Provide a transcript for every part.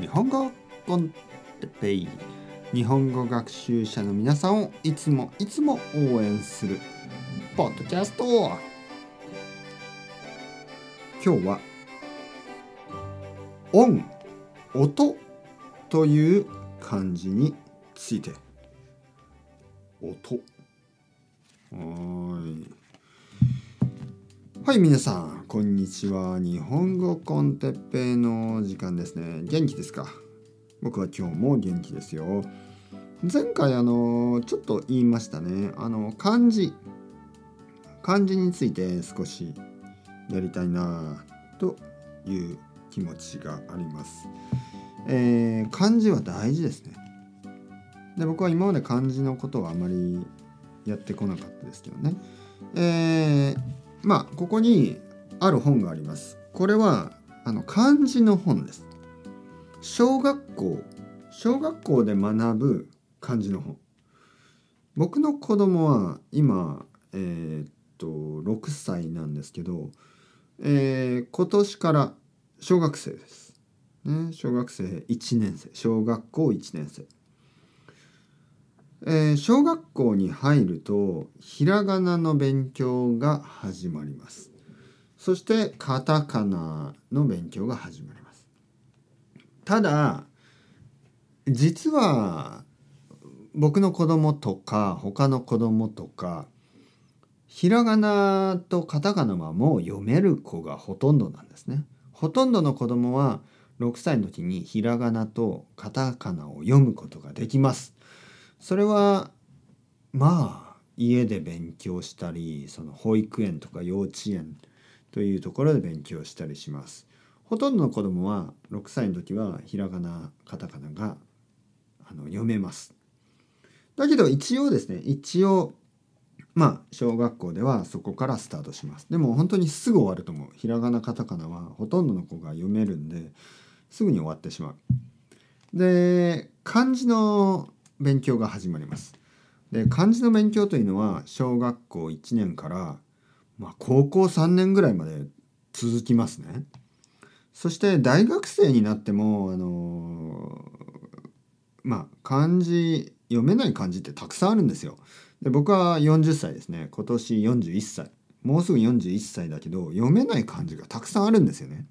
日本語コンテイ。日本語学習者の皆さんをいつもいつも応援する。ポッドキャスト。今日は音。音という漢字について。音。はい。はい皆さんこんにちは。日本語コンテッペイの時間ですね。元気ですか？僕は今日も元気ですよ。前回あのちょっと言いましたね。あの漢字。漢字について少しやりたいなという気持ちがあります、えー漢字は大事ですね。で僕は今まで漢字のことはあまりやってこなかったですけどね。えーまあここにある本があります。これはあの漢字の本です。小学校小学校で学ぶ漢字の本。僕の子供は今えーっと6歳なんですけど、えー今年から小学生です、ね、小学生1年生。小学校1年生。えー小学校に入るとひらがなの勉強が始まります。そしてカタカナの勉強が始まります。ただ実は僕の子供とか他の子供とかひらがなとカタカナはもう読める子がほとんどなんですね。ほとんどの子供は6歳の時にひらがなとカタカナを読むことができます。それはまあ家で勉強したりその保育園とか幼稚園というところで勉強したりします。ほとんどの子供は6歳の時はひらがなカタカナがあの読めます。だけど一応ですね一応まあ小学校ではそこからスタートします。でも本当にすぐ終わると思う。ひらがなカタカナはほとんどの子が読めるんですぐに終わってしまう。で漢字の勉強が始まります。で漢字の勉強というのは小学校1年から、まあ、高校3年ぐらいまで続きますね。そして大学生になってもあのまあ漢字読めない漢字ってたくさんあるんですよ。で僕は40歳ですね。今年41歳。もうすぐ41歳だけど読めない漢字がたくさんあるんですよね。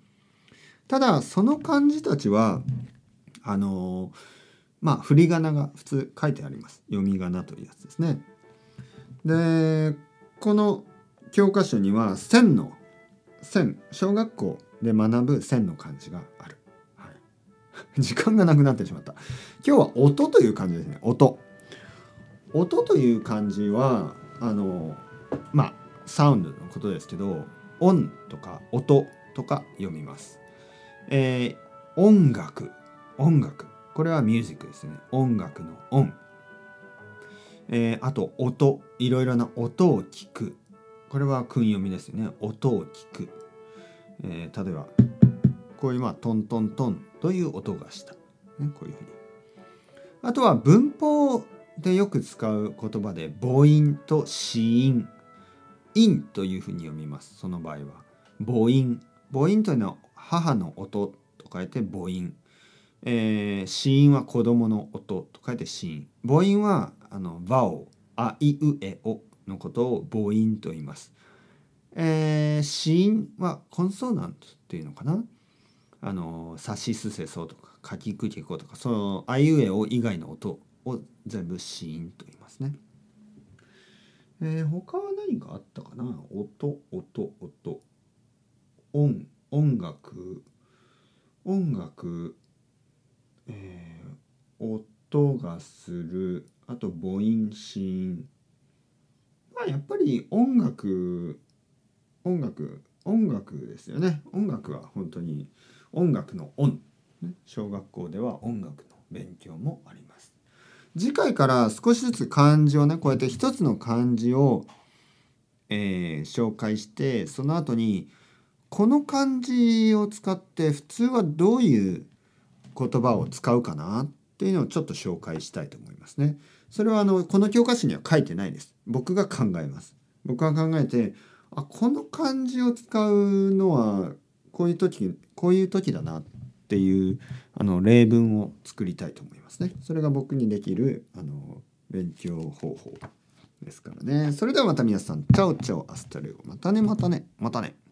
ただその漢字たちはあのまあ振り仮名が普通書いてあります。読み仮名というやつですね。でこの教科書には線の線小学校で学ぶ線の漢字がある、はい、時間がなくなってしまった。今日は音という漢字ですね。音。音という漢字はあのまあサウンドのことですけど音とか音とか読みます、えー音楽。音楽。これはミュージックですね。音楽の音、えーあと音。いろいろな音を聞く。これは訓読みですね。音を聞く、えー例えばこういうまあトントントンという音がした、ね、こういうふうに。あとは文法でよく使う言葉で母音と子音。音というふうに読みます。その場合は。母音。母音というのは母の音と書いて母音、えー、子音は子供の音と書いて子音母音はあの和をあいうえおのことを母音と言います、えー、子音はコンソーナントっていうのかな？あのさしすせそとかかきくけことかそのあいうえお以外の音を全部子音と言いますね。えー、他は何かあったかな？音音音。音音楽。音楽、えー、音がするあと母音子音。まあやっぱり音楽音楽音楽ですよね。音楽は本当に音楽の音。小学校では音楽の勉強もあります。次回から少しずつ漢字をねこうやって一つの漢字を、えー紹介してその後にこの漢字を使って普通はどういう言葉を使うかなっていうのをちょっと紹介したいと思いますね。それはあのこの教科書には書いてないです。僕が考えます。僕が考えてあこの漢字を使うのはこういう時こういう時だなっていうあの例文を作りたいと思いますね。それが僕にできるあの勉強方法ですからね。それではまた皆さん、 chao chao hasta luego。またねまたねまたね。またね